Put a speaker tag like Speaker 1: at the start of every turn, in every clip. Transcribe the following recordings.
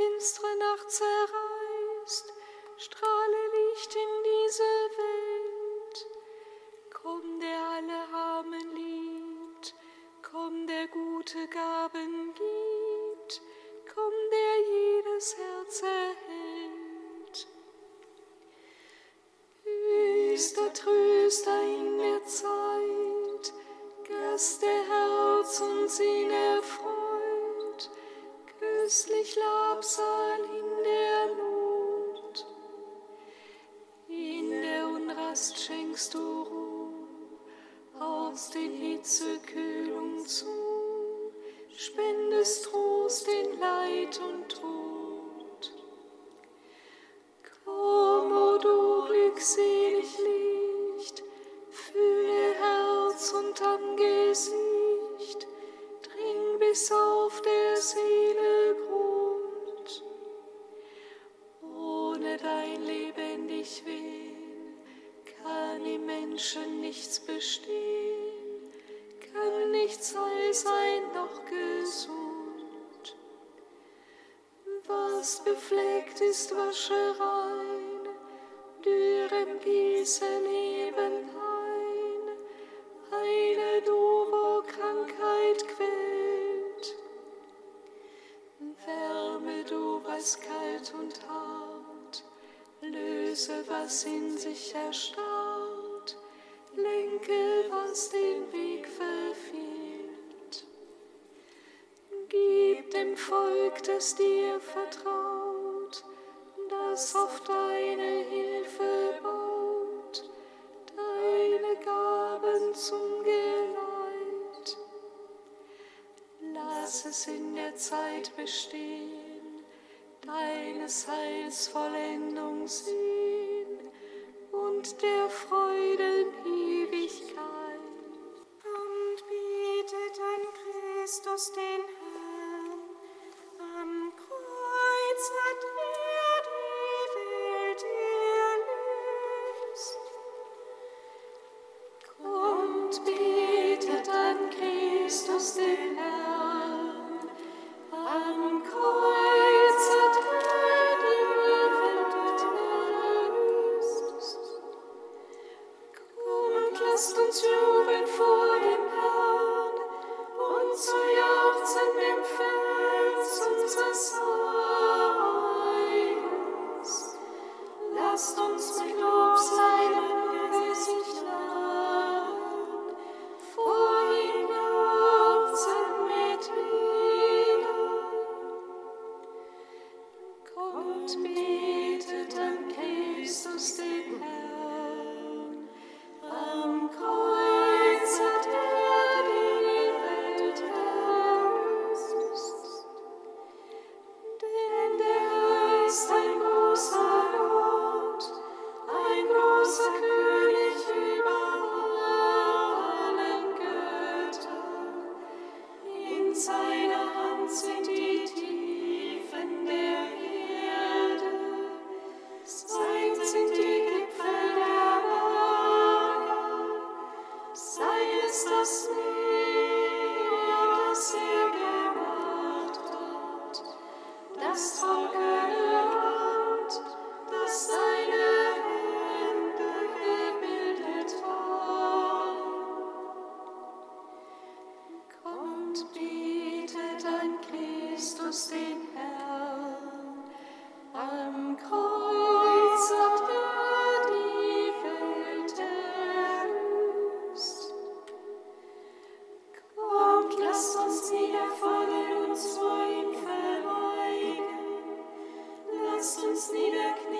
Speaker 1: finstere Nacht zerreißt, strahle Licht in diese Welt. Komm, der alle Armen liebt, komm, der gute Gaben gibt, komm, der jedes Herz erhält. Höchster Tröster in der Zeit, Gast der Herz und Sinn erfreut, köstlich Labsal in der Not. In der Unrast schenkst du Ruhe, aus den Hitze Kühlung zu, spendest Trost in Leid und Tod. Komm, o du glückselig Licht, fühle Herz und Angesicht, dring bis auf der Seele Grund. Ohne dein lebendig Willen kann im Menschen nichts bestehen, kann nichts heil sein noch gesund. Was befleckt ist, wasche rein, dürrem gieße Leben was kalt und hart, löse, was in sich erstarrt, lenke, was den Weg verfehlt. Gib dem Volk, das dir vertraut, das auf deine Hilfe baut, deine Gaben zum Geleit. Lass es in der Zeit bestehen, deines Heils Vollendung sehen und der Freuden Ewigkeit.
Speaker 2: Und bietet an Christus den
Speaker 1: niederknien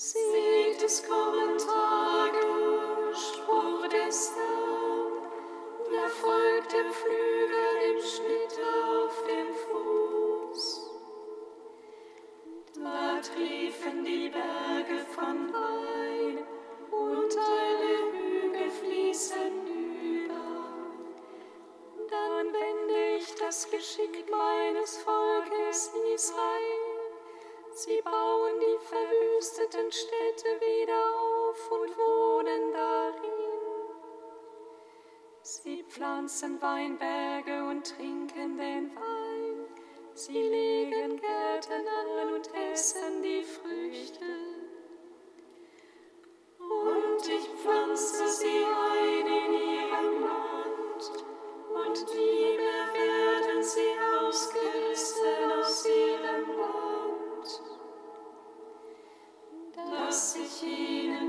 Speaker 1: Sieg des kommen Tage, Spruch des Herrn, und folgt dem Flügel, im Schnitt auf dem Fuß. Da triefen die Berge von Wein, und alle Hügel fließen über.
Speaker 3: Dann wende ich das Geschick meines Volkes Israel. Sie bauen die verwüsteten Städte wieder auf und wohnen darin. Sie pflanzen Weinberge und trinken den Wein. Sie legen Gärten an und essen die Früchte.
Speaker 1: Und ich pflanze sie dass ich ihnen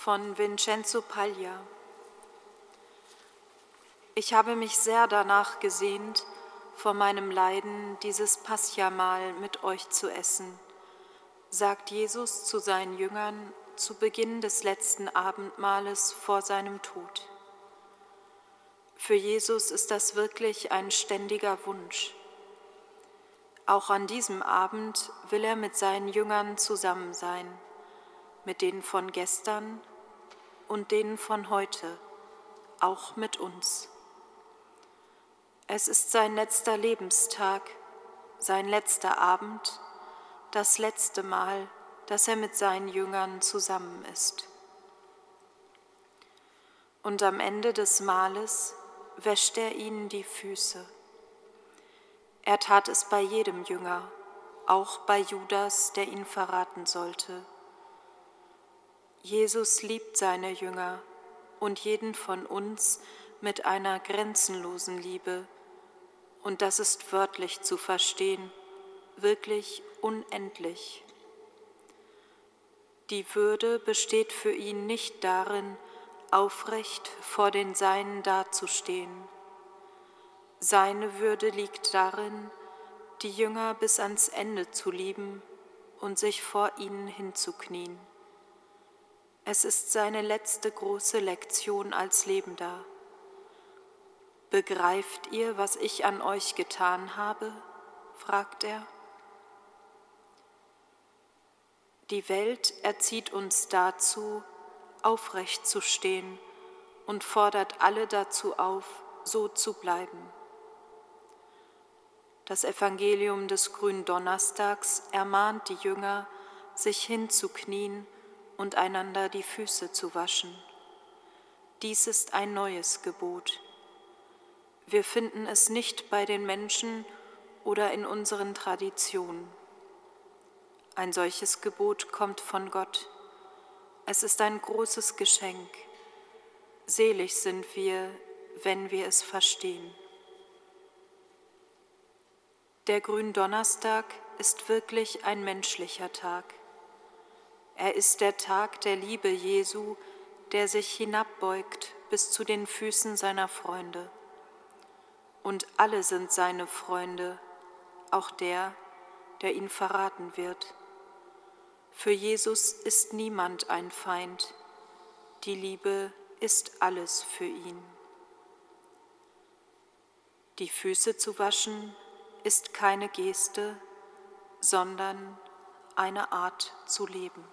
Speaker 2: von
Speaker 4: Vincenzo Paglia. Ich habe mich sehr danach gesehnt, vor meinem Leiden dieses Paschamahl mit euch zu essen, sagt Jesus zu seinen Jüngern zu Beginn des letzten Abendmahles vor seinem Tod. Für Jesus ist das wirklich ein ständiger Wunsch. Auch an diesem Abend will er mit seinen Jüngern zusammen sein, mit denen von gestern und denen von heute, auch mit uns. Es ist sein letzter Lebenstag, sein letzter Abend, das letzte Mal, dass er mit seinen Jüngern zusammen ist. Und am Ende des Mahles wäscht er ihnen die Füße. Er tat es bei jedem Jünger, auch bei Judas, der ihn verraten sollte. Jesus liebt seine Jünger und jeden von uns mit einer grenzenlosen Liebe, und das ist wörtlich zu verstehen, wirklich unendlich. Die Würde besteht für ihn nicht darin, aufrecht vor den Seinen dazustehen. Seine Würde liegt darin, die Jünger bis ans Ende zu lieben und sich vor ihnen hinzuknien. Es ist seine letzte große Lektion als Lebender. Begreift ihr, was ich an euch getan habe? fragt er. Die Welt erzieht uns dazu, aufrecht zu stehen und fordert alle dazu auf, so zu bleiben. Das Evangelium des Gründonnerstags ermahnt die Jünger, sich hinzuknien und einander die Füße zu waschen. Dies ist ein neues Gebot. Wir finden es nicht bei den Menschen oder in unseren Traditionen. Ein solches Gebot kommt von Gott. Es ist ein großes Geschenk. Selig sind wir, wenn wir es verstehen. Der Gründonnerstag ist wirklich ein menschlicher Tag. Er ist der Tag der Liebe Jesu, der sich hinabbeugt bis zu den Füßen seiner Freunde. Und alle sind seine Freunde, auch der, der ihn verraten wird. Für Jesus ist niemand ein Feind. Die Liebe ist alles für ihn. Die Füße zu waschen ist keine Geste, sondern eine Art zu leben.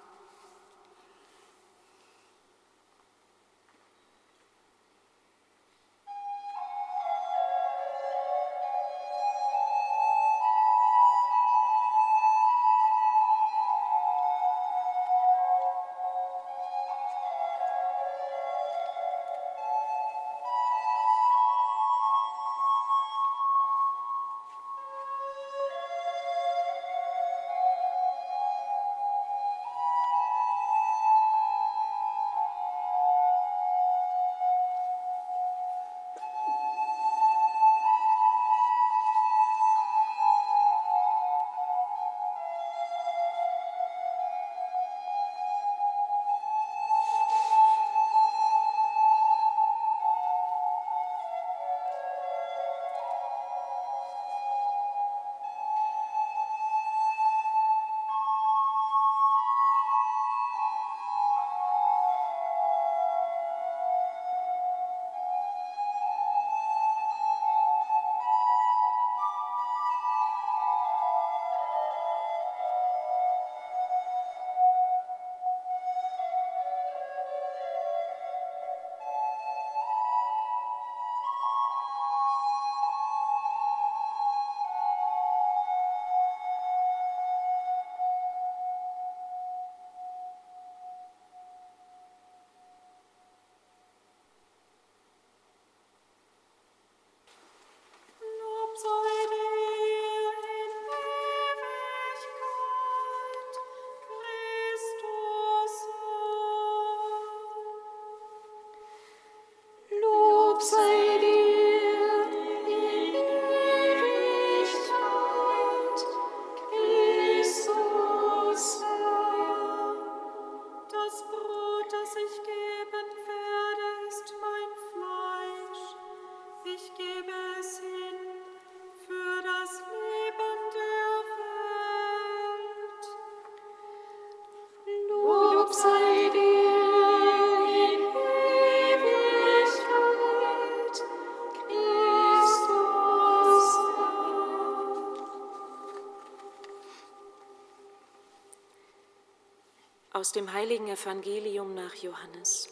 Speaker 5: Aus dem heiligen Evangelium nach Johannes.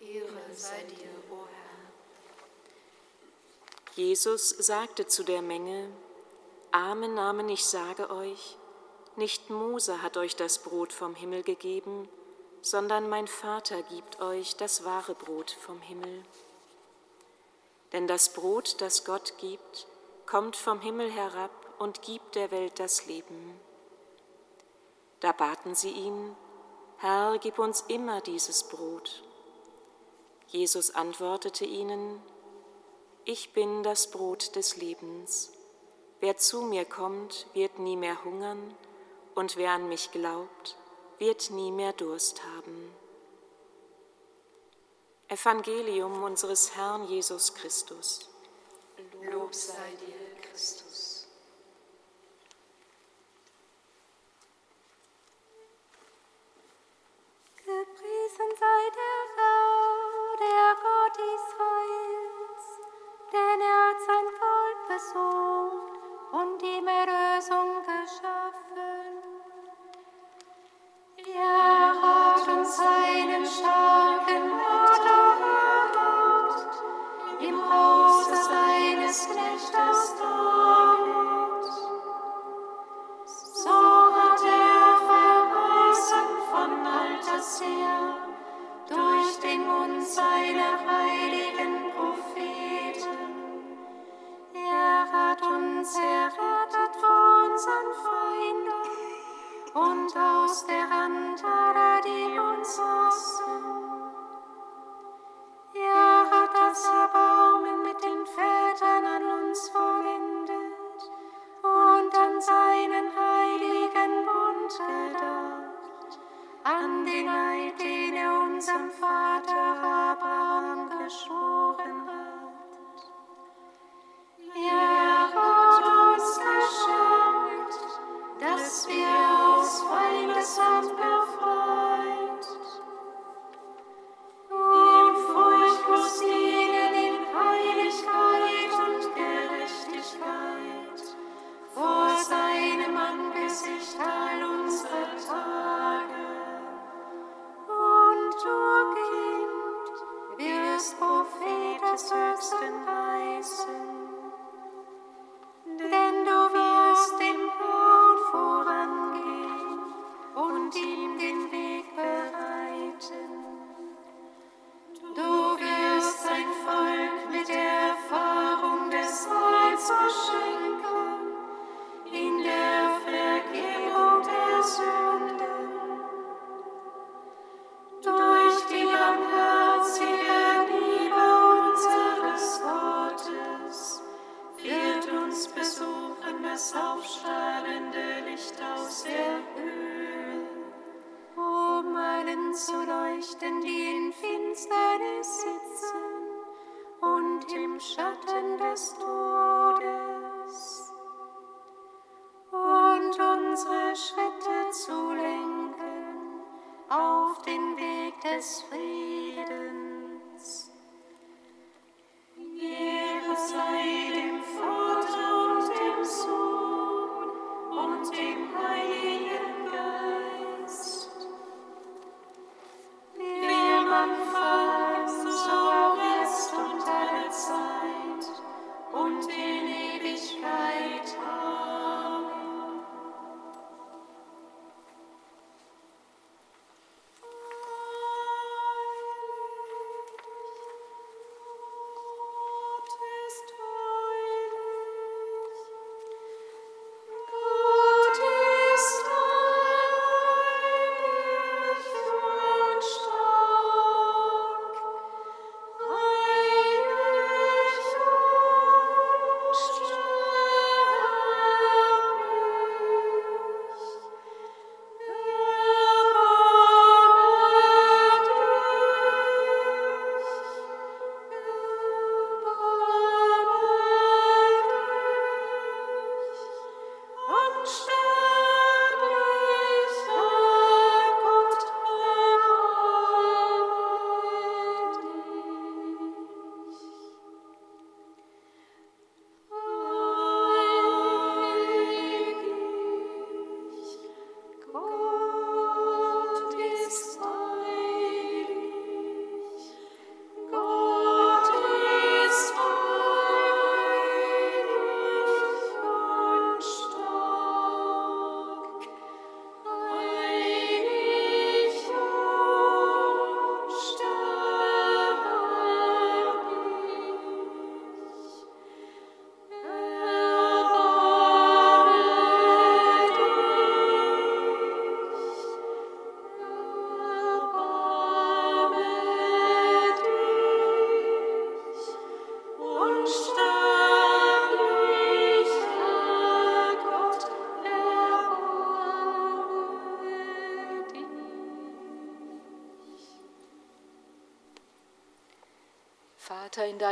Speaker 1: Ehre sei dir, o Herr.
Speaker 5: Jesus sagte zu der Menge, Amen, Amen, ich sage euch, nicht Mose hat euch das Brot vom Himmel gegeben, sondern mein Vater gibt euch das wahre Brot vom Himmel. Denn das Brot, das Gott gibt, kommt vom Himmel herab und gibt der Welt das Leben. Da baten sie ihn, Herr, gib uns immer dieses Brot. Jesus antwortete ihnen, Ich bin das Brot des Lebens. Wer zu mir kommt, wird nie mehr hungern, und wer an mich glaubt, wird nie mehr Durst haben. Evangelium unseres Herrn Jesus Christus.
Speaker 1: Lob sei dir, Christus.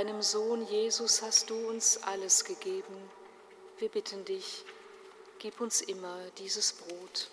Speaker 1: Deinem Sohn Jesus hast du uns alles gegeben. Wir bitten dich, gib uns immer dieses Brot.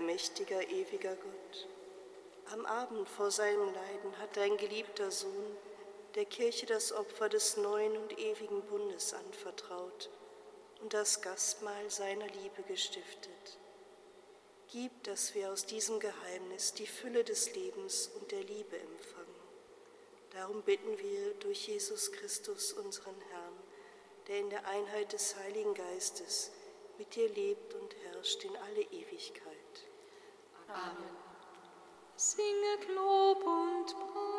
Speaker 6: Allmächtiger, ewiger Gott, am Abend vor seinem Leiden hat dein geliebter Sohn der Kirche das Opfer des neuen und ewigen Bundes anvertraut und das Gastmahl seiner Liebe gestiftet. Gib, dass wir aus diesem Geheimnis die Fülle des Lebens und der Liebe empfangen. Darum bitten wir durch Jesus Christus, unseren Herrn, der in der Einheit des Heiligen Geistes mit dir lebt und herrscht in alle Ewigkeit.
Speaker 1: Amen. Singet Lob und Preis.